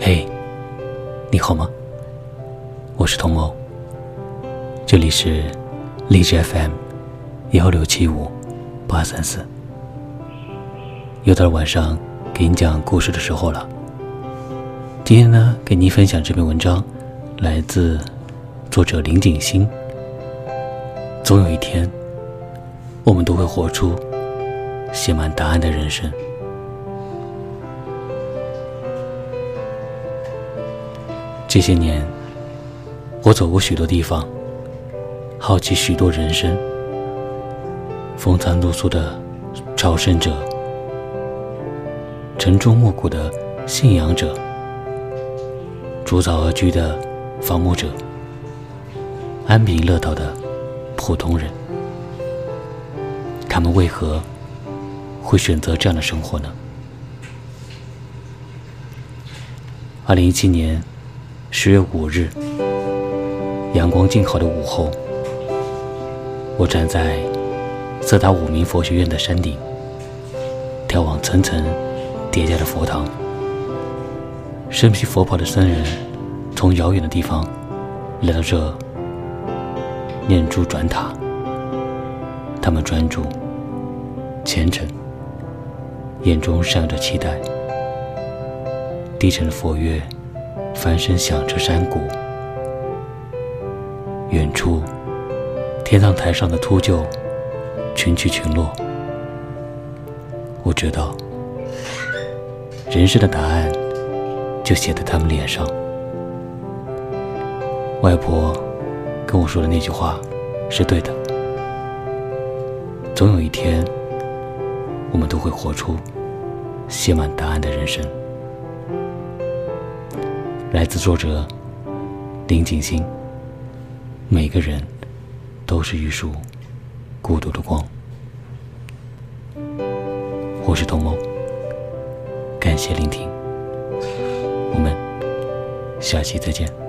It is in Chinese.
嘿，你好吗？我是童欧，这里是荔枝 FM 幺六七五八三四，又到了晚上给你讲故事的时候了。今天呢，给您分享这篇文章，来自作者林景星。总有一天，我们都会活出写满答案的人生。这些年，我走过许多地方，好奇许多人生。风餐露宿的朝圣者，晨钟暮鼓的信仰者，逐草而居的伐木者，安贫乐道的普通人，他们为何会选择这样的生活呢？二零一七年。十月五日，阳光静好的午后，我站在色达五明佛学院的山顶，眺望层层叠加的佛堂。身披佛袍的僧人从遥远的地方来到这念珠转塔，他们专注、虔诚，眼中闪着期待。低沉的佛乐。翻身响彻山谷，远处天葬台上的秃鹫群起群落。我知道，人生的答案就写在他们脸上。外婆跟我说的那句话是对的，总有一天，我们都会活出写满答案的人生。来自作者林景星。每个人都是一束孤独的光。我是童梦，感谢聆听，我们下期再见。